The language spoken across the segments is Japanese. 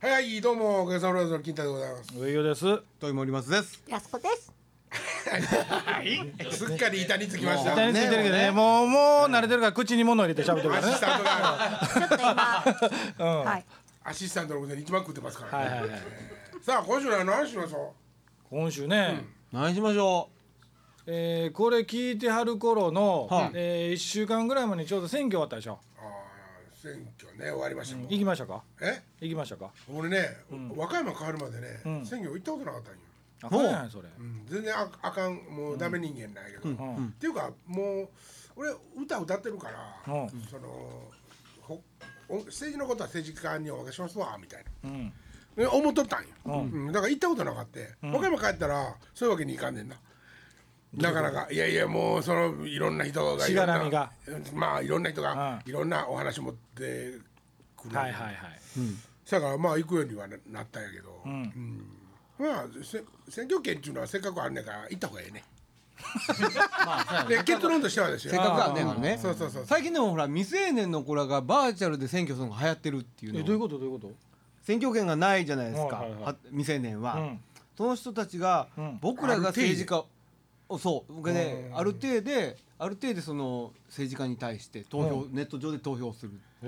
はいどうもおかげさまで金太でございます。上与です。トイモリマスです。やすこです。すっかり板につきました。下についてるけどね。もうもう慣れてるから口に物入れて喋ってるからね。アシスタントが。ちょっと今。アシスタントのことで一番食ってますから、はいはいはい。さあ今週は何しましょ今週ね、何しましょえーこれ聞いてはる頃の、はい。えー、1週間ぐらい前にちょうど選挙終わったでしょ、選挙ね終わりましたもん、行きましたか？え？行きましたか？俺ね、和歌山変わるまでね、うん。選挙行ったことなかったんよ、あそうやんそれ、うん、全然ああかんもうダメ人間なんやけど、うんっていうかもう俺歌歌ってるから、うん。そのほお政治のことは政治家にお任せしますわみたいな。うん。ね思っとったんよ、ううん。だから行ったことなかった、和歌山帰ったらそういうわけにいかんねんななかなかいやいやもうそのいろんな人がしがらみが。まあいろんな人がういろんなお話持ってくる、はいはいはい。だからまあ行くようにはななったんやけど、うん。うん。まあせ選挙権っていうのはせっかくあんねんから行った方がええねう。まあで結論としてはですよ。せっかくあんねんからね。そうそうそう最近でもほら未成年の子らがバーチャルで選挙するのが流行ってるっていうの。えどういうこと？どういうこ選挙権がないじゃないですか。はいはいはい。は未成年は。とうん。その人たちがうん。僕らが政治家をそう。僕ねうんある程度である程度その政治家に対して投票ネット上で投票する。そ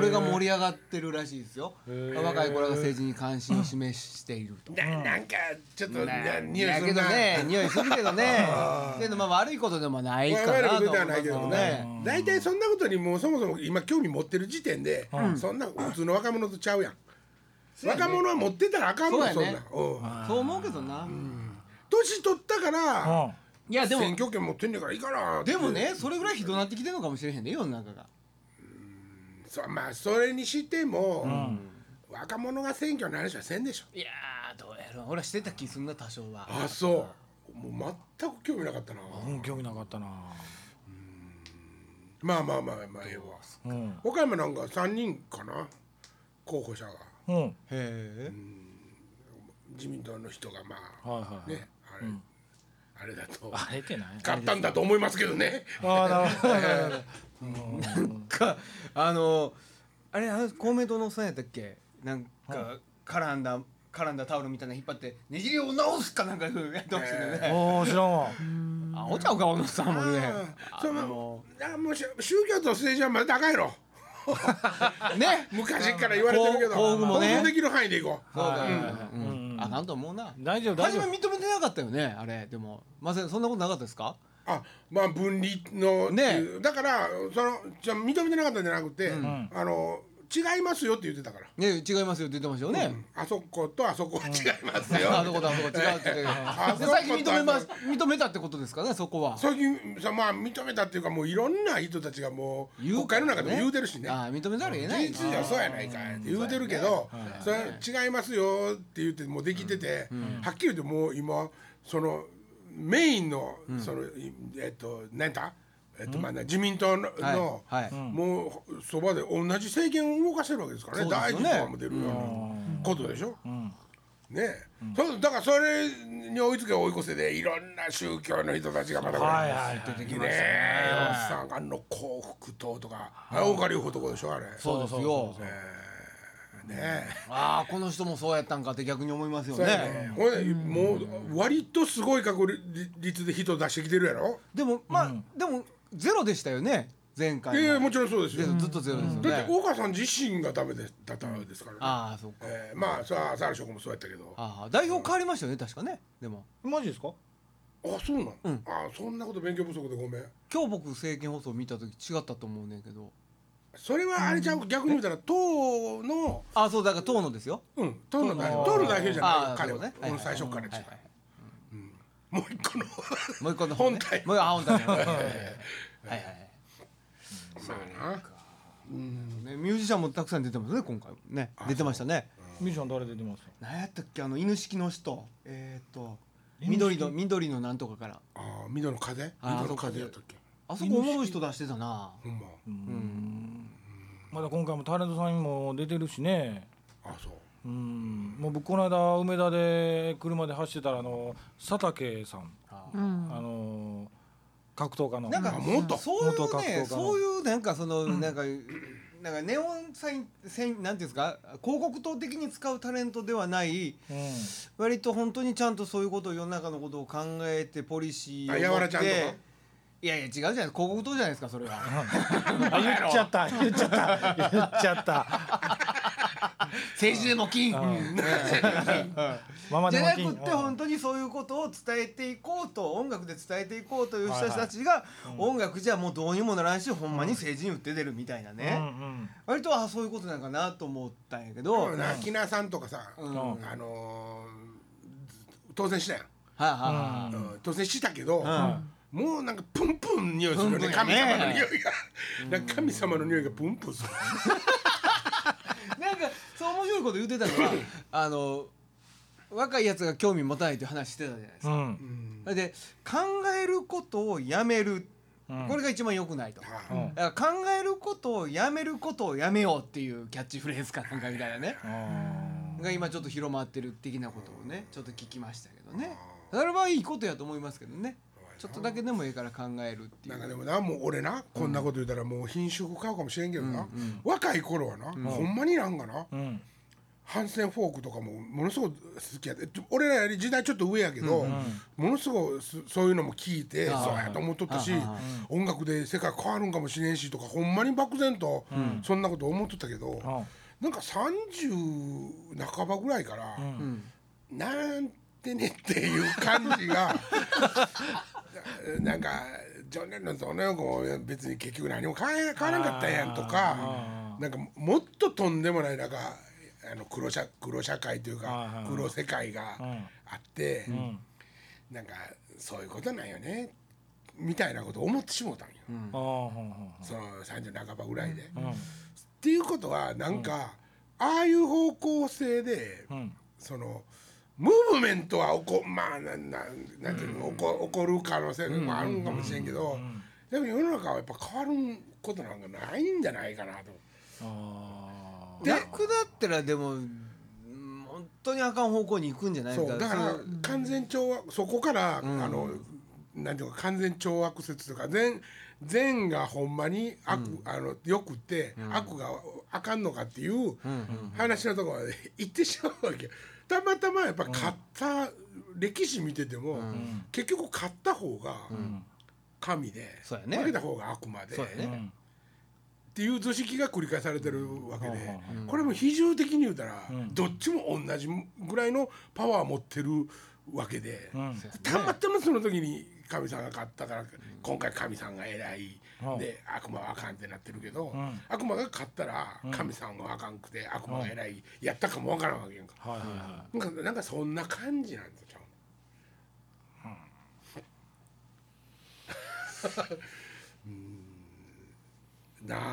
れが盛り上がってるらしいですよ。若い子らが政治に関心を示していると。ななんかちょっと匂いするな。どね匂いするけどね。けどまあ悪いことでもないかなと悪いことではないけどね。大体そんなことにもうそもそも今興味持ってる時点で、うん。そんな普通の若者とちゃうやん、若者は持ってたらあかんもんそ,、んな、うん、そう思うけどな年取ったから、うん。いやでも選挙権持ってんねんからいいかなってでもねそれぐらいひどなってきてるのかもしれへんね世の中が。そまあそれにしても、ん。若者が選挙の話はせんでしょ。いやーどうやろ俺はしてた気すんな多少は。あそう。もう全く興味なかったな、うん興味なかったな。まあまあまあまあええわ。うん。岡山なんか3人かな候補者がうん。へえ自民党の人がまあはいはいはい。ねあれ、あれだとあれってない勝ったんだと思いますけどね。ああなるほど なん。かあのあれあの公明党のおっさんやったっけ？なんか絡んだ絡んだタオルみたいなの引っ張ってねじりを直すかなんかやってましたよね。おお知らんわ。あおちゃうかおのさんもね。のもうし宗教と政治はまだ高いろね昔から言われてるけど。こうこうもね。できる範囲でいこう。あかんと思うな。大丈夫大初め丈夫認めてなかったよねあれ。でもまさそんなことなかったですか？あまあ分離のね。だからそのじゃ認めてなかったんじゃなくて、ん。あの違いますよって言ってたから、ね違いますよって言ってましたよね、あそことあそこは違いますよ、あそことあそこ違うって言って最近認めます。認めたってことですかねそこは。最近さまあ認めたっていうかもういろんな人たちがもう言う国会の中でも言うてるしね。ああ認めざるを得ない。事実ではそうやないかいって言うてるけど、それ違いますよって言ってもうできてて、はっきり言ってもう今そのメインのその、えっと何だ？えっとまあね自民党の,、のはいはい。もうそばで同じ政権を動かしてるわけですからね。大そうですよね。臣とかも出るようなことでしょ。うん。ね。え、そうだからそれに追いつけ追い越せでいろんな宗教の人たちがまたこれはいはいはい出てきましたね。おっさんあの幸福党とか、あれ大川隆法とこでしょあれ。そうですよ。ねえ。ああこの人もそうやったんかって逆に思いますよそうやね。ね。ほんでもう割とすごい確率で人出してきてるやろ。でもまあ、でもゼロでしたよね前回もいやいやもちろんそうですよ。でずっとゼロですよね、だって大川さん自身がダメでだったわけですからね。ああそうか。えーまあさあ朝原翔子もそうやったけど。あああ代表変わりましたよね確かね。でも。マジですか？そうなの？あそんなこと勉強不足でごめん。今日僕政見放送見た時違ったと思うねんけど。それはあれちゃう逆に言うたら党のああそうだから党のですよ。うん。党の代表党の代表じゃああない彼はねこの最初から違うはいはいはいもう一個の。もう一個の本体もうあ本体はい はい。はいはい。まあな。ね、ミュージシャンもたくさん出てますね今回もね。出てましたね。ミッション誰出てます？何やったっけ？あの犬式の人。えっ、と犬式？緑の緑のなんとかから。ああ緑の風？あ緑の風やったっけ？あそこ。おもろい人出してたな。ほんま。まだ今回もタレントさんにも出てるしね。あそううん。もう僕この間梅田で車で走ってたらあの佐竹さん。うん。あの格闘家の。なんかあもっとそういう元格闘家の。ねそういうなんかその、なんかなんかネオンサインセインなんていうんですか？広告塔的に使うタレントではないうん。割と本当にちゃんとそういうことを世の中のことを考えてポリシーをあやわらちゃんとか？いやいや違うじゃない広告塔じゃないですかそれは。あ 言っちゃった言っちゃった言っちゃった政治でも金じゃなくって本当にそういうことを伝えていこうと音楽で伝えていこうという人たちが音楽じゃもうどうにもならんしほんまに政治に打って出るみたいなうんね割とあそういうことなんかなと思ったんやけど。なきなさんとかさ、うん。あのー当選したやん、当選したけど、ん。もうなんかプンプン匂いするよね。神様の匂いが、神様の匂いがプンプンする、白いこと言ってたのはあの若いやつが興味持たないという話してたじゃないですか。うん。それで考えることをやめる、うん。これが一番良くないと。はうん。だから考えることをやめることをやめようっていうキャッチフレーズかなんかみたいなね。あが今ちょっと広まってる的なことをねちょっと聞きましたけどね。それはいいことやと思いますけどね。ちょっとだけでもいいから考えるっていう。なんかでもなもう俺なこんなこと言ったらもう品種買うかもしれんけどな、若い頃はな、ほんまになんかな、ーうんハンセンフォークとかもものすごく好きやで俺らより時代ちょっと上やけど、ものすごくそそういうのも聞いてそうやと思っとったし音楽で世界変わるんかもしれんしとかほんまに漠然とそんなこと思っとったけど、あなんか30半ばぐらいから、うん。なんてねっていう感じが なんかジョン・レノンとオネオも別に結局何も変え変わらんかったやんとかあなんかもっととんでもないなんかあの黒社黒社会というか黒世界がうん。あってうん。なんかそういうことなんよね。みたいなことを思ってしもうたんよ、その30半ばぐらいで。っていうことはなんか、ああいう方向性でそのムーブメントは起こまあなんなんなんていうの、起こ起こる可能性もあるんかもしれんけど、でも世の中はやっぱ変わることなんかないんじゃないかなと。あー逆だったらでもうん本当にあかん方向に行くんじゃないか。そうだから完全懲悪そこから、ん。あのなんていうか完全懲悪説とか善善がほんまに悪、あのよくって、悪があかんのかっていう話のところまで行ってしまうわけよ。たまたまやっぱ勝った、歴史見てても、結局勝った方が神で、そうやね。負けた方が悪魔で。そうやね。うんっていう図式が繰り返されてるわけで、うんこれも比重的に言うたら、ん。どっちも同じぐらいのパワー持ってるわけで、うん。たまたまその時に神さんが勝ったから、今回神さんが偉い、うん。で悪魔はあかんってなってるけど、ん。悪魔が勝ったら神さんはあかんくて悪魔が偉い、やったかもわからんわけやんか。なんかなんかそんな感じなんですよ。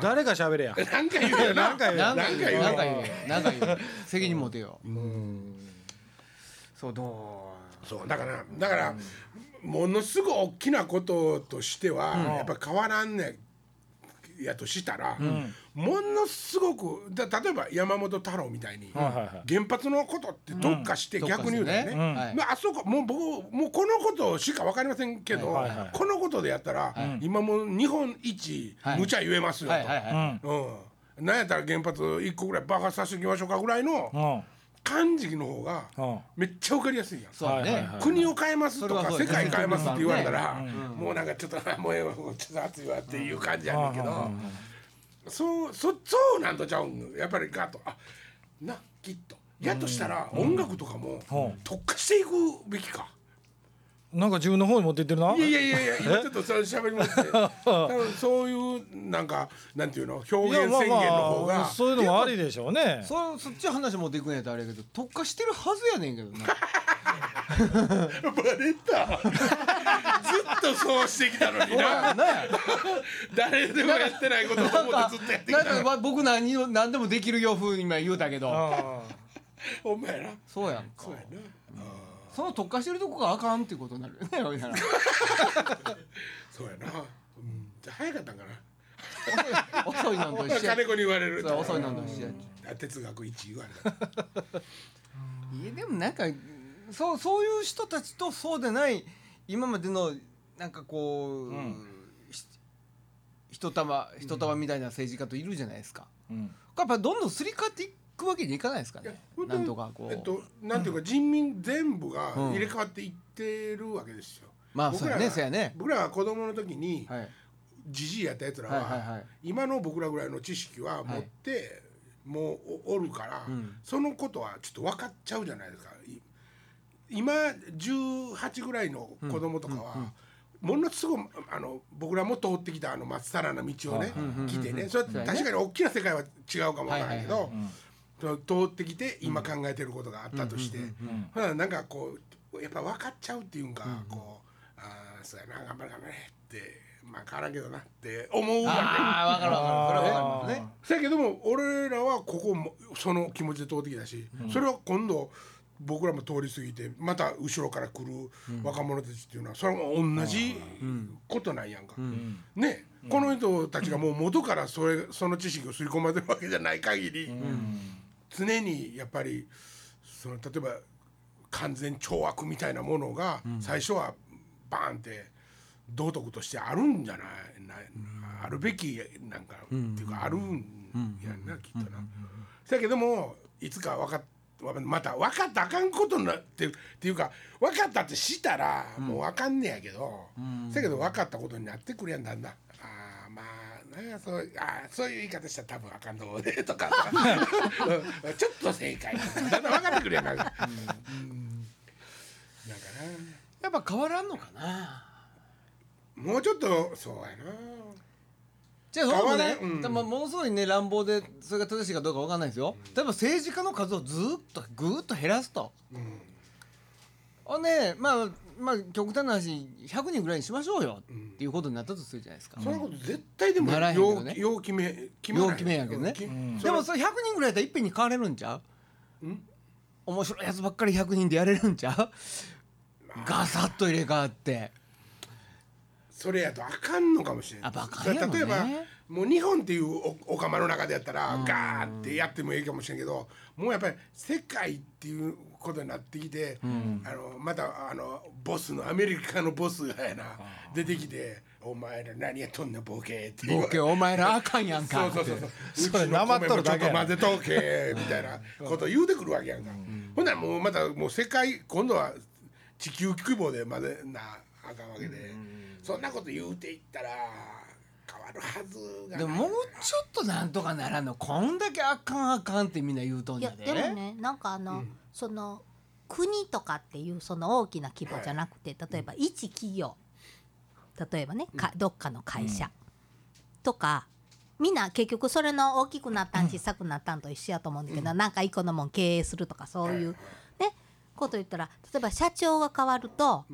誰か喋れや。なんか言うよな。なんか言うなんか言うよ。なんかよ。言うよ。なんか言うよ。責任持てよ。そうどそうだからだから、ものすごい大きなこととしては、やっぱ変わらんねやとしたら、ものすごくだ例えば山本太郎みたいに、原発のことって特化してうん。逆に言うとね,、まああそこもう僕もうこのことしか分かりませんけど、このことでやったら、今もう日本一はい。無茶言えますよと。うん、なんやったら原発1個ぐらい爆発させておきましょうかぐらいのうん。感じの方がうん。めっちゃ分かりやすいやん。国を変えますとか世界変えますって言われたら、ねもうなんかちょっともうええわちょっと熱いわっていう感じやねんけど、そうそそうなんとちゃうん？やっぱりガッと。あなきっと。やとしたら音楽とかもう。ん特化していくべきか。なんか自分の方に持っていってるな。いやいやいやいや今ちょっとそれ喋ります 多分そういうなんかなんていうの表現宣言の方が。まあそういうのもありでしょうね。そそっち話持っていくんやったらあれやけど特化してるはずやねんけどな。バレた。ずっとそうしてきたのにな。な。誰でもやってないことを思ってずっとやってきたのなんかま僕何を何でもできるよ風に今言うたけど。あほんまやなそうやんか。そうやなその特化してるとこがあかんっていうことになるよね ほいなら。そうやな、うん、じゃあ早かったんかな。遅いなんと一緒や。金子に言われるそう遅いなんと一緒や。あ哲学一言われた。いやでもなんかそうそういう人たちとそうでない今までのなんかこう、ん。ひ一束一束みたいな政治家といるじゃないですか、うん。やっぱどんどんすり替わっていくわけにいかないですかね。なんとかこう、えっとなんていうか人民全部がうん。入れ替わっていってるわけですよ。まあそうやね僕らがそうやね。僕らが子供の時にはい。じじいやったやつらは今の僕らぐらいの知識は持ってもうおおるからうん。そのことはちょっと分かっちゃうじゃないですか。い今18ぐらいの子供とかはものすごいあの僕らも通ってきたあのまっさらな道をね来てね。それは確かに大きな世界は違うかもわからないけど通ってきて今考えてることがあったとして。ほらなんかこうやっぱ分かっちゃうっていうんかこうああそうやな頑張れ頑張れってまあ変わらんけどなって思うわけ。ああ分かる分かる。それは分かりますね。せやけども俺らはここもその気持ちで通ってきたし、それは今度僕らも通り過ぎてまた後ろから来る若者たちっていうのはそれも同じことなんやんか。ね、この人たちがもう元からそれその知識を刷り込まれるわけじゃない限り、常にやっぱりその例えば完全懲悪みたいなものが最初はバーンって道徳としてあるんじゃないなあるべきなんかっていうかあるんやん。なきっとな。だけどもいつか分かっまた分かったらあかんことになってっていうか分かったってしたらもう分かんねやけど、だけど分かったことになってくるやんだんだん。ね。そうあーそういう言い方したら多分あかんと思うね。とか。う んちょっと正解。だんだん分かってくるやんか。うん。なん。かやっぱ変わらんのかな。なもうちょっとそうやな。じゃあそうもね。うん。でもものすごいね乱暴でそれが正しいかどうかわかんないですよ。例えば政治家の数をずーっとぐーっと減らすと。あねまあまあ極端な話100人ぐらいにしましょうよっていうことになったとするじゃないですか、そんなこと絶対でもならへんけどようね。よう決め決まらへんよう決めやけどね。きでもそれ100人ぐらいやったらいっぺんに変われるんちゃう？面白いやつばっかり100人でやれるんちゃう？ガサッと入れ替わって。それやとあかんのかもしれないああかんやろね。例えばもう日本っていうおお釜の中でやったらガーってやってもいいかもしれんけどもうやっぱり世界っていうことになってきて、あのまたあのボスのアメリカのボスがやな出てきて「お前ら何やっとんねんボケ」ってボケお前らあかんやんかそうそうそうそう。それうちのなまっと米もちょっと混ぜとけみたいなこと言うてくるわけやんか、ほんならもうまたもう世界今度は地球規模で混ぜなあかんわけで、そんなこと言うていったら変わるはずがでももうちょっとなんとかならんの。こんだけあかんあかんってみんな言うとんいややででもねなんかあの、その国とかっていうその大きな規模じゃなくて、例えば一企業。例えばねかどっかの会社、とかみんな結局それの大きくなったん小さくなったんと一緒やと思うんだけど、なんか一個のもん経営するとかそういう、ねこと言ったら例えば社長が変わると、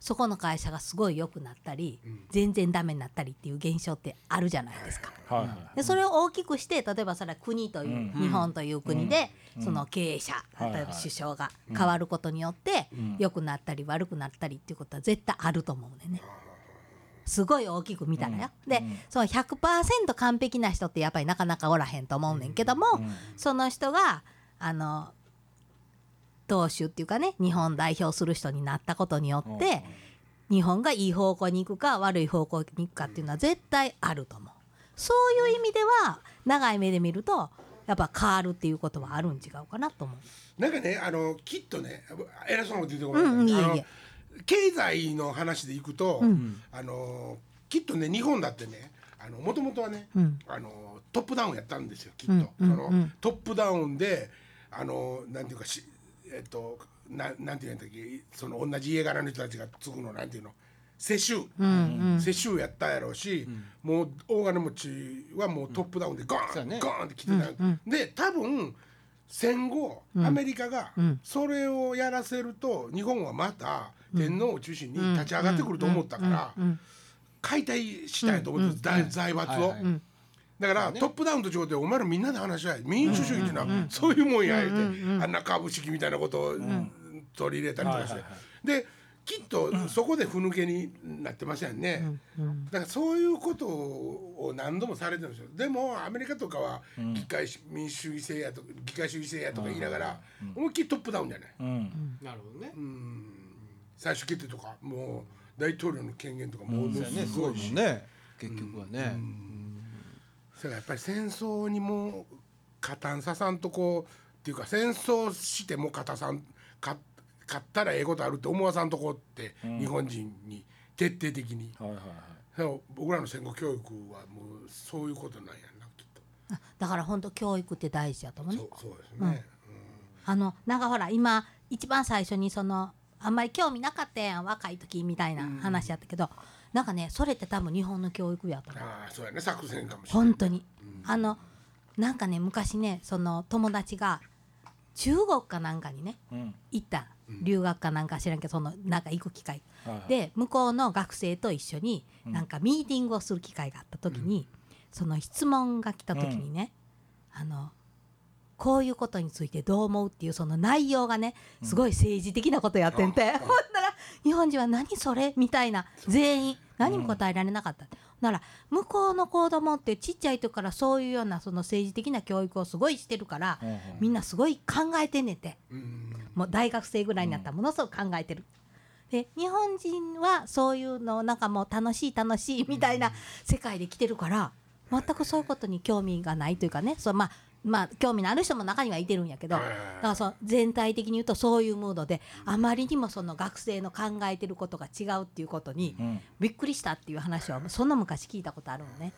そこの会社がすごい良くなったり、全然ダメになったりっていう現象ってあるじゃないですか。はいはいでそれを大きくして例えばそれは国という、日本という国で、その経営者、例えば首相が変わることによって、良くなったり悪くなったりっていうことは絶対あると思うね。んね。すごい大きく見たらよ。で、その100%完璧な人ってやっぱりなかなかおらへんと思うねんけども、その人があの党首っていうかね日本代表する人になったことによって、日本がいい方向に行くか悪い方向に行くかっていうのは絶対あると思う。そういう意味では長い目で見るとやっぱ変わるっていうことはあるん違うかなと思う。なんかねあのきっとね偉そうなこと言ってごめんうんうんいえいえ。経済の話でいくと、あのきっとね日本だってねあのもともとはね、うん。あのトップダウンやったんですよきっと、うんうん。そのトップダウンであのなんていうかしえっとななんていうんだっけその同じ家柄の人たちが継ぐのなんていうの世襲、世襲やったやろうし、もう大金持ちはもうトップダウンでゴーン、そうやね。ゴーンって来てた、で多分戦後、アメリカがそれをやらせると日本はまた天皇を中心に立ち上がってくると思ったから解体したいと思ってた財財閥を。はいはいだから、トップダウンと違ってお前らみんなで話し合い民主主義っていうのはそういうもんや言うて、あんな株式みたいなことを取り入れたりとかして、はいはいはできっとそこでふぬけになってましたよね、だからそういうことを何度もされてるんですよ。でもアメリカとかは議会し民主主義制やとか議会主義制やとか言いながら思いっきりトップダウンじゃない。うん。なるほどね。最終決定とかもう大統領の権限とかもうそうやね。すごいしね。結局はねそれがやっぱり戦争にも加担ささんとこうっていうか戦争しても加担さんか勝ったらええことあるって思わさんとこって、日本人に徹底的に。はいはいはい。僕らの戦後教育はもうそういうことなんやなきっと。あだから本当教育って大事やと思うね。そうそうですね、あのなんかほら今一番最初にそのあんまり興味なかったやん若い時みたいな話やったけど、なんかねそれって多分日本の教育やと思うああそうやね。作戦かもしれない本当に、あのなんかね昔ねその友達が中国かなんかにねうん。行った。留学かなんか知らんけどそのなんか行く機会。はいはい。で向こうの学生と一緒になんかミーティングをする機会があった時に、その質問が来た時にね、あのこういうことについてどう思うっていうその内容がねすごい政治的なことやってんて、ほんなら日本人は何それみたいな全員何も答えられなかった、なら向こうの子供ってちっちゃい時からそういうようなその政治的な教育をすごいしてるから、うんうん。みんなすごい考えてんねんて。うん。もう大学生ぐらいになったらものすごく考えてる。で日本人はそういうのなんかもう楽しい楽しいみたいな世界で来てるから全くそういうことに興味がないというかね。そうまあまあ興味のある人も中にはいてるんやけどだからその全体的に言うとそういうムードであまりにもその学生の考えてることが違うっていうことにうん。びっくりしたっていう話はそんな昔聞いたことあるのね。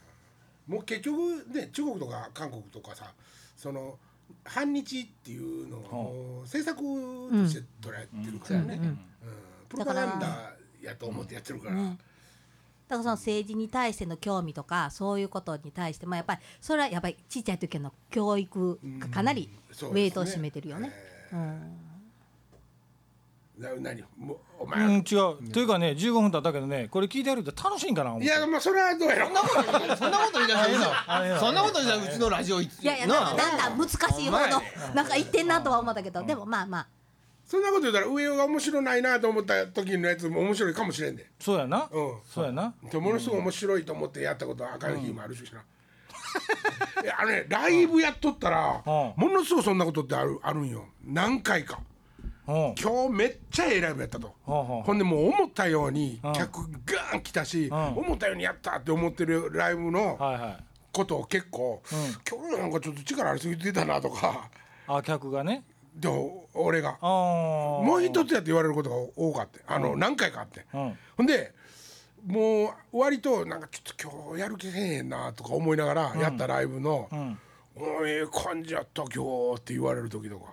もう結局ね中国とか韓国とかさその反日っていうのはもう政策として捉えてるからね、うん。うんプロパガンダやと思ってやってるから、ねだからその政治に対しての興味とかそういうことに対してまあやっぱりそれはやっぱりちっちゃい時の教育がかなりウェイトを占めてるよね。うん。な何？もうおう前、ん違う。というかね15分経ったけどねこれ聞いてやるって楽しいんかな思って。いやまあそれはどうやろそんなこと言い出したらあええのそんなこと言い出したらうちのラジオいいやいやなんかだんだん難しいほんまやねなんか言ってんなとは思ったけどでもまあまあそんなこと言ったら上が面白ないなと思った時のやつも面白いかもしれんで、そうやな。うん、そうやな。でものすごい面白いと思ってやったことはあかん日もあるしな、いやあのねライブやっとったら、うん。ものすごいそんなことってあるあるんよ。何回か。うん。今日めっちゃええライブやったと、ほんでもう思ったようにうん。客ガーン来たし、ん。思ったようにやったって思ってるライブのことを結構、今日なんかちょっと力ありすぎてたなとか。あ客がねで俺が。もう一つやって言われることが多かったあの、何回かあって、うん。ほんでもう割となんかちょっと今日やる気せえへんなとか思いながらやったライブのうん「おいええ感じやった今日」って言われる時とか。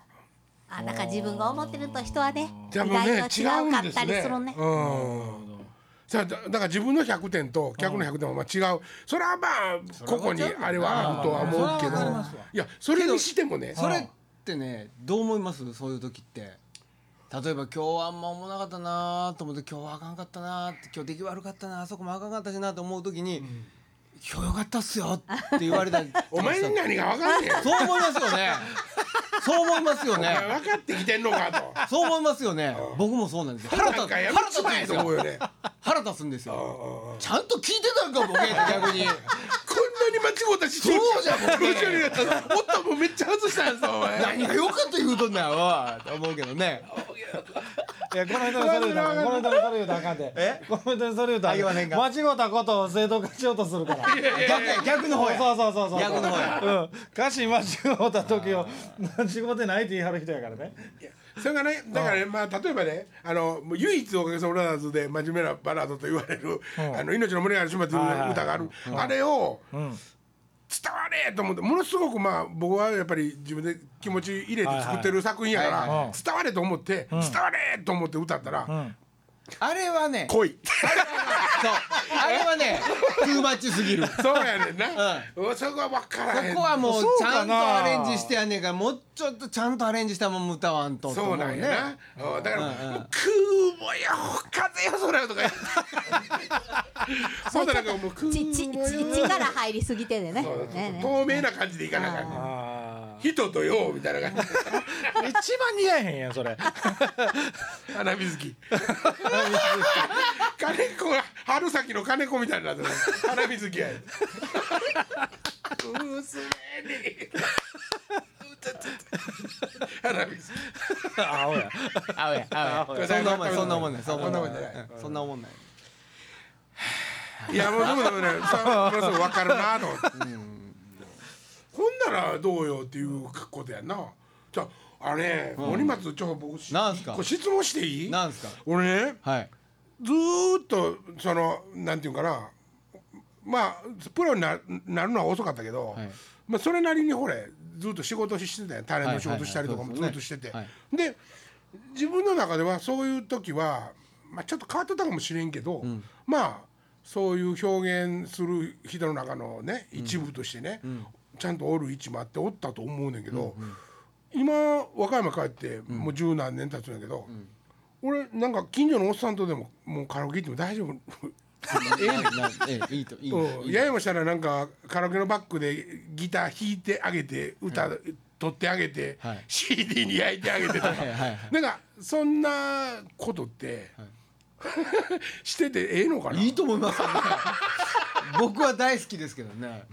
あなんか自分が思ってると人はね意じゃあもうね外と違うかったりするね。うん。さあだだから自分の100点と客の100点はまあ違う。それはまあ個々にあれはあるとは思うけど。いやそれにしてもね。それってねどう思います？そういう時って。例えば今日はあんま思わなかったなと思って今日はあかんかったなって今日出来悪かったなあそこもあかんかったしなと思う時に、今日よかったっすよって言われたり。お前に何が分かんねん。そう思いますよね。そう思いますよね。分かってきてんのかと。そう思いますよね。僕もそうなんですよ。腹立つ。なんですよね。腹立つんですよ。うんうんうん。ちゃんと聞いてたんかボケって逆にに間違うたしそうじゃんおったもんめっちゃ外したお前。何がよかった言うとんだよおいと思うけどね。いやこの人にそれ言うたらこの人にそれ言うたらあかんで。え？この人にそれ言うたらあ言わへんか。間違ったことを正当化しようとするから。逆逆の方や。そうそうそうそう。逆の方や。うん。歌詞間違った時を間違ってないって言い張る人やからねそれがねだからねまあ例えばねあの唯一おかげさまブラザーズで真面目なバラードと言われる「あの命の胸がある島」という歌がある。あれをうん。伝われと思ってものすごくまあ僕はやっぱり自分で気持ち入れて作ってる作品やから伝われと思って伝われと思って歌ったらうんあれはね来いそう。あれはねトゥーマッチすぎる。そうやねんな。そこは分からへん。そこはもうそうちゃんとアレンジしてやんねんからもうちょっとちゃんとアレンジしたもん歌わんととそうなんやな。うん。だからうんうん「空母よ風よ空よ」とか言って。ほんとなんかもう空ちちち母よ力入りすぎてでねそうそうそう。ねね透明な感じでいかなあかんねん。あ人とようみたいな感じ。ー一番似合えへんやんそれ。花水木。金子が春先の金子みたいになってる。花水木やうすめに花水木青やあおやあおやそんなもんないそんなもんないそんなもんないそんなもんないいいやもうでもねさ分かるなと思ってったらどうよっていうことやんな。じゃああれね、森松ちょ僕しなんすか？これ質問していい？なんですか？俺ねはい。ずーっとそのなんていうかな。まあプロにななるのは遅かったけど、はい。まあ、それなりにほれずっと仕事してたよタレントの仕事したりとかもずっとしてて、はい。で自分の中ではそういう時は、まあ、ちょっと変わってたかもしれんけど、まあそういう表現する人の中のね一部としてね、ちゃんとおる位置もあっておったと思うねんけど、今和歌山帰ってもう十何年経つんやけど、俺なんか近所のおっさんとでももうカラオケ行っても大丈夫？ええなええいいといいうん。いい。ややもしたらなんかカラオケのバックでギター弾いてあげて歌取ってあげて、はい。CD に焼いてあげてとか。はいはいはい。なんかそんなことって、しててええのかな？いいと思います僕は大好きですけどね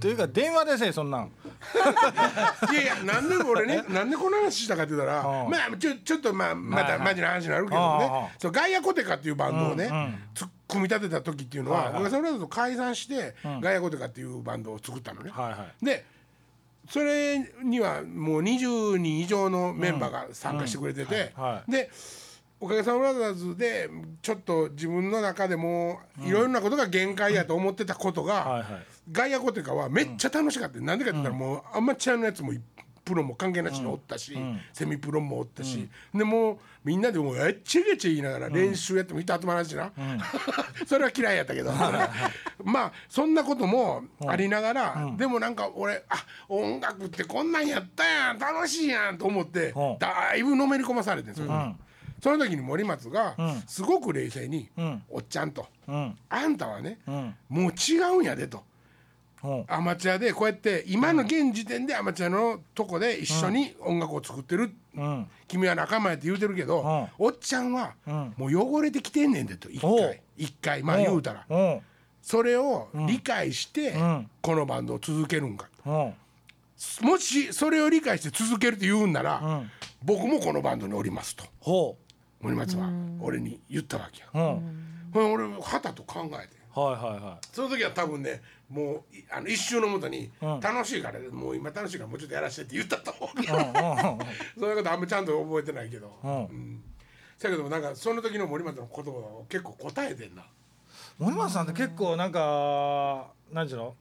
というか電話でせえそんなん。いやいやなんで俺ねなんでこの話したかって言ったらまあちょちょっとまあまたマジな話になるけどね。そうガイアコテカっていうバンドをね、うんうん。つ組み立てた時っていうのははいはい。僕がそれだと解散して、ガイアコテカっていうバンドを作ったのね。はいはい。でそれにはもう20人以上のメンバーが参加してくれてて、うん。はいはい。でおかげさまブラザーズでちょっと自分の中でもいろんなことが限界やと思ってたことが、はいはい。ガイアコテカはめっちゃ楽しかった、なんでかって言ったらもうアマチュアのやつもいプロも関係なしにおったし、セミプロもおったし、でもうみんなでもうえっちゃげちゃ言いながら練習やっても人集まらんしな、それは嫌いやったけど。まあそんなこともありながら、でもなんか俺あ音楽ってこんなんやったやん楽しいやんと思って、うん。だいぶのめり込まされてんそれ、その時に森松がすごく冷静にん「おっちゃんと」うん。あんたはね、ん。もう違うんやで」と。う。んアマチュアでこうやって今の現時点でアマチュアのとこで一緒に音楽を作ってる、うん。君は仲間やって言うてるけど、うん。おっちゃんはん。もう汚れてきてんねんでと一回。一回まあ言うたら。う。んそれを理解してん。このバンドを続けるんか。う。んもしそれを理解して続けるって言うんなら、ん。僕もこのバンドにおりますと。ほ森松は俺に言ったわけよ。ううん俺はたと考えてはいはいはい。その時は多分ねもういあの一瞬のもとにうん。楽しいから、もう今楽しいからもうちょっとやらせてって言ったと思うけど、うんうんうんそういうことあんまちゃんと覚えてないけど、うん。うんせやけどもなんかその時の森松の言葉を結構答えてんな。森松さんって結構なんか何ていうの？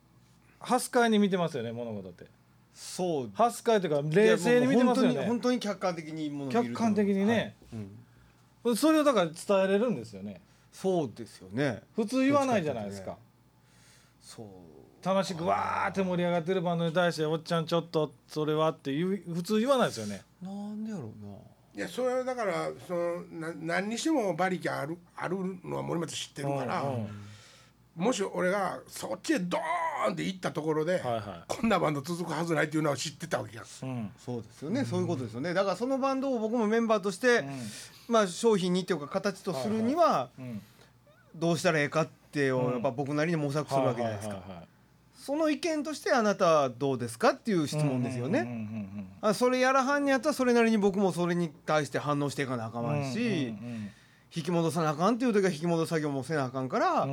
ハス会に見てますよね物事って。そう。ハス会っていうか冷静に見てますよね。本当に客観的にものを見ると客観的にね、それをだから伝えれるんですよね。そうですよね。普通言わないじゃないですか。そう。楽しくわーって盛り上がってるバンドに対して「おっちゃんちょっとそれは」って言う普通言わないですよね。なんでやろうな。いやそれはだからそのな何にしても馬力あるあるのは森松知ってるから、うんうんもし俺がそっちへドーンって行ったところで、はいはこんなバンド続くはずないっていうのは知ってたわけやうん。そうですよね、そういうことですよね。だからそのバンドを僕もメンバーとして、まあ商品にっていうか形とするにはうん。どうしたらええかってをうん。やっぱ僕なりに模索するわけじゃないですか、その意見としてあなたはどうですかっていう質問ですよね、あそれやらはんにやったらそれなりに僕もそれに対して反応していかなあかうんんし、うん。引き戻さなあかんっていう時は引き戻す作業もせなあかんから、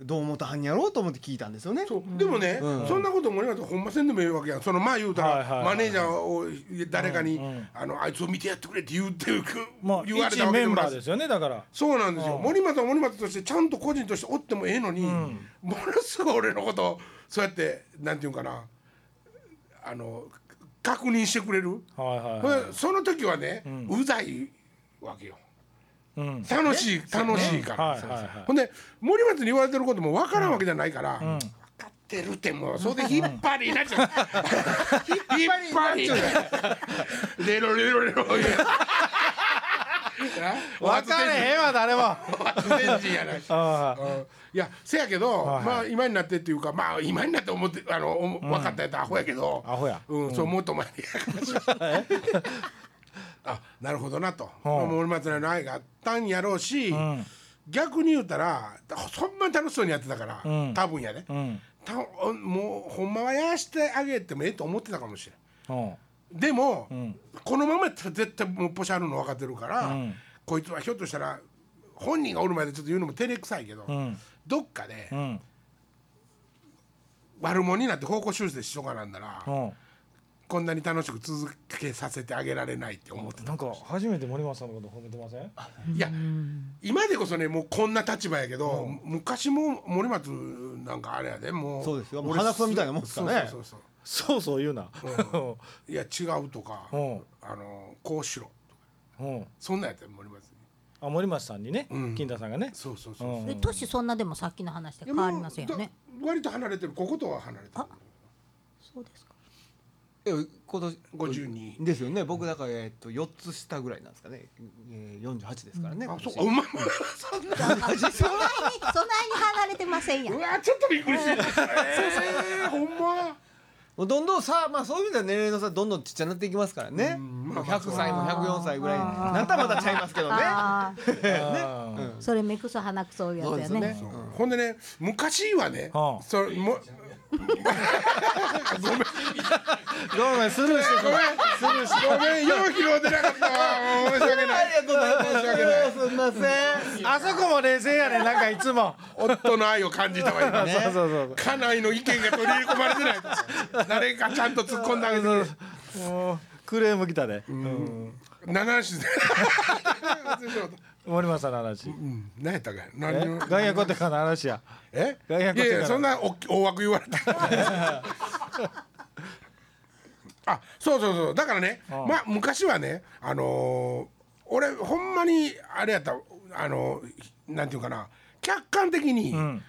どう思ったはんやろうと思って聞いたんですよね。そう。でもね、うん。そんなこと森松ほんませんでもいいわけやん。そのまあ言うたら、はいはいはいマネージャーを誰かに、うん。うんあのあいつを見てやってくれって言ってるまあ言われ一たわけでもないメンバーですよねだから。そうなんですよ、うん。森松は森松としてちゃんと個人としておってもええのに、ん。ものすごい俺のことをそうやってなんていうんかな。あの確認してくれる、はいはいほはい。その時はね、うざいわけよ。うん楽しい楽しいから、ほんで森松に言われてることも分からんわけじゃないから、分かってるってもうそれで引っ張りになっちゃう。引っ張りレロレロレロ。分かれへんわ誰も。いやせやけど、はいはい。まあ今になってっていうかまあ今になって思ってあの分かったやつアホやけど、アホや。うん、そうもっと前にあなるほどなと、う。ん森松の愛があったんやろうし、ん。逆に言うたらそんな楽しそうにやってたから、うん。多分やね、あうん。たもうほんまはやらしてあげてもええと思ってたかもしれん。う。んでも、ん。このままやったら絶対もうポシャるの分かってるから、うん。こいつはひょっとしたら本人がおる前でちょっと言うのも照れくさいけど、うん。どっかでうん。悪者になって方向修正しとかなんだらう。んこんなに楽しく続けさせてあげられないって思ってたなんか初めて森松さんのこと褒めてません？いや今でこそねもうこんな立場やけど、昔も森松なんかあれやでもうそうですよ。もう俺鼻くそみたいなもんですからね。そうそうそうそう。そう言うな。いや違うとか、うん。あのこうしろうん。そんなんやったよ森松に。あ森松さんにねうん。金田さんがね。そうそうそう、う。ん。え年そんなでもさっきの話で変わりませんよね。割と離れてる。こことは離れてる。あそうですか。え今年52ですよね。僕だからえっと4つ下ぐらいなんですかね、えー、48ですからね、あそう今年。うまいそんなそんなにそんなに離れてませんやうんわちょっとびっくりしてる。えー、ほんま。どんどんさまあそういう意味では年齢の差どんどんちっちゃなっていきますからね、うん。もう100歳も104歳ぐらいに。なったらまたちゃいますけどね。あー。あ ーそれ目くそ鼻くそいうやつやね。そうですほんでね昔はね、はあそれもごめんごめんスルーしてくれスルーしてごめんよう拾うてなかった。わ申し訳ない。ありがとうございます申し訳ないすみませんあそこも冷静やねなんかいつも。夫の愛を感じたわ今、そうそうそう。家内の意見が取り込まれてない誰かちゃんと突っ込んであげてクレーム来たで、うん。七種で森松さんの話。うん何やったかえ？何を外野コテカの話や。え？外野いやいやそんな大大枠言われた。あそうそうそう。だからねまあ昔はねあのー俺ほんまにあれやったあのーなんていうかな。客観的にん。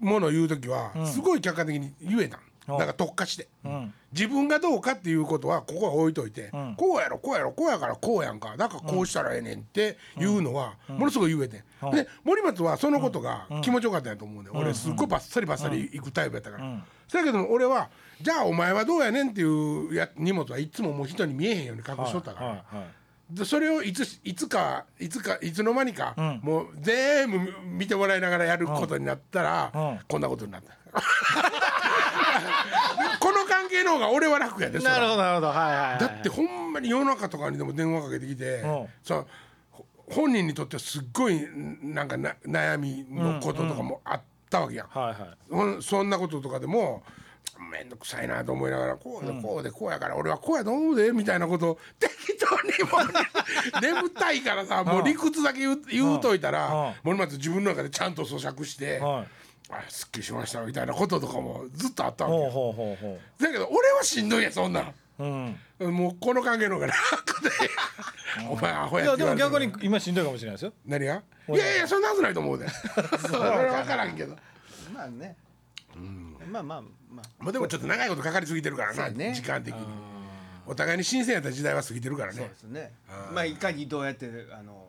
ものを言う時はすごい客観的に言えたあだから特化して。うん。自分がどうかっていうことはここは置いといて、ん。こうやろこうやろこうやからこうやんか。だからこうしたらええねんっていうのはものすごい言えてん、で森松はそのことが気持ちよかったんやと思うね、ん、俺すっごいバッサリバッサリいくタイプやったから、ん。そやけども俺はじゃあお前はどうやねんっていうや荷物はいつももう人に見えへんように隠しとったから、はいはいでそれをいついつかいつかいつの間にか、ん。もう全部見てもらいながらやることになったら、うん。こんなことになった。この方が俺は楽やでなるほどなるほど。はいはいはいだってほんまに夜中とかにでも電話かけてきて、うん。そのほ本人にとってはすっごいんなんかな悩みのこととかもあったわけや。ん、はいはい。ほんそんなこととかでも面倒くさいなと思いながらこうでこうでこうやから俺はこうやと思うでみたいなことを 適当にもうね 眠たいからさもう理屈だけ言う言うといたうん。ら森松自分の中でちゃんと咀嚼してはいあすっきりしましたみたいなこととかもずっとあったわけよ。ほうほうほうほだけど俺はしんどいやそんなんううん。もうこの関係の方が楽で。お前アホいやでもやって言われて逆に今しんどいかもしれないですよ。何が？いやいやそんなはずないと思うで。それは分からんけど。まあね、まあまあまあ。まあでもちょっと長いことかかりすぎてるからな、そうね。時間的に。お互いに新鮮やった時代は過ぎてるからね。そうですね。まあいかにどうやってあの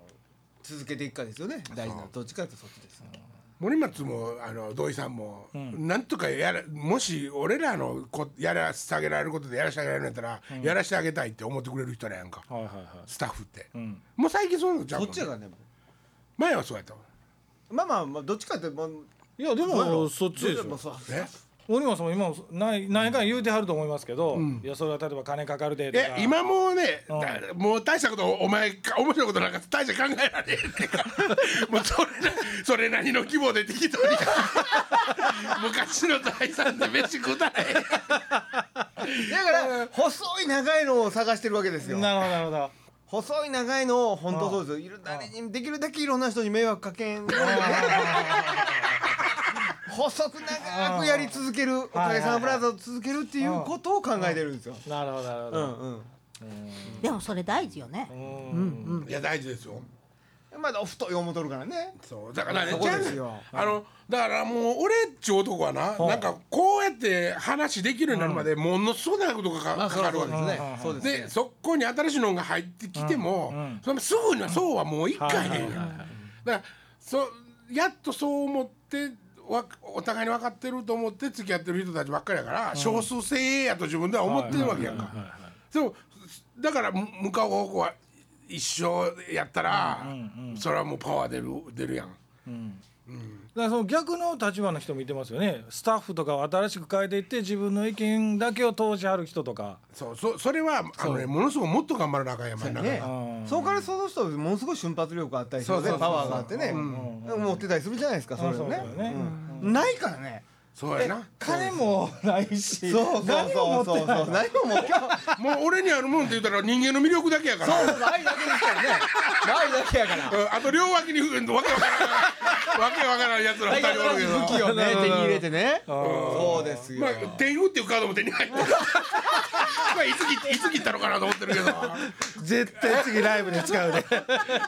続けていくかですよね。大事などっちかというとそっちです森松もあの土井さんも、なんとかやらもし俺らのこやらせてあげられることでやらせてあげられるんやったら、やらせてあげたいって思ってくれる人らやんか。はいはいはい。スタッフって、ん。もう最近そういうのちゃうちやからね前はそうやったわまあまあまあどっちかってまあいやでもそっちですよ。どうもそう。え？森松さんも今も何何回か言うてはると思いますけど、いやそれは例えば金かかるでとか。え今もうね、うん。だもう大したことお前か面白いことなんか大した考えられへんねんから。もうそれなそれなりの規模で適当に。昔の大さんで飯食うたらええだから細い長いのを探してるわけですよ。なるほどなるほど。細い長いのを本当そうですよ。いる誰にできるだけいろんな人に迷惑かけん細く長くやり続けるおかげさまブラザーを続けるっていうことを考えてるんですよ。なるほどなるほど、うんうん。でもそれ大事よね。うん。いや大事ですよ。まだ太い思うとるからね。そうだからねそこですよ。あのだからもう俺っちゅう男はな、なんかこうやって話できるようになるまでものすごい長いことがか,、まあかかるわけですね。ねそうですでねそこに新しいのが入ってきても、そのすぐにはそうはもういかへんやん、だからそやっとそう思ってわお互いに分かってると思って付き合ってる人たちばっかりやから、少数精鋭やと自分では思ってるわけやんか。でもだからむ向かう方向は一緒やったら、それはもうパワー出る出るやん。だからその逆の立場の人もいてますよね。スタッフとかを新しく変えていって自分の意見だけを通しはる人とか。そうそそれはあの、ね、ものすごくもっと頑張らなあかんやん前ね。うんそうからその人ものすごい瞬発力あったりしてそうそうそうパワーがあってね持ってたりするじゃないですかそれをねないからねそうやな。金もないしそうそうそうそうそう。何も持ってない。もう俺にあるもんって言ったら人間の魅力だけやから。そうそう愛だけですからね。愛だけやから。うんあと両脇にわけわからん。わけわからんやつら二人おるけど。武器をね手に入れてね。そうですよ。まあ天狗っていうカードも手に入ってる。まあいつ切いつ切ったのかなと思ってるけど。絶対次ライブで使うで。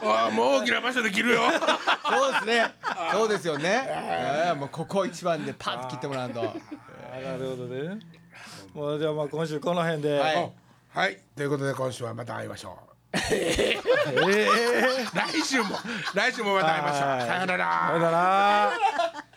ああもう大きな場所で切るよ。そうですね。そうですよね。ええもうここ一番でパッと切ってもらうと。あなるほどね。もうじゃあまあ今週この辺で、はい。はい。ということで今週はまた会いましょう。ええ 来週も来週もまた会いましょう。はい。さよなら。さよなら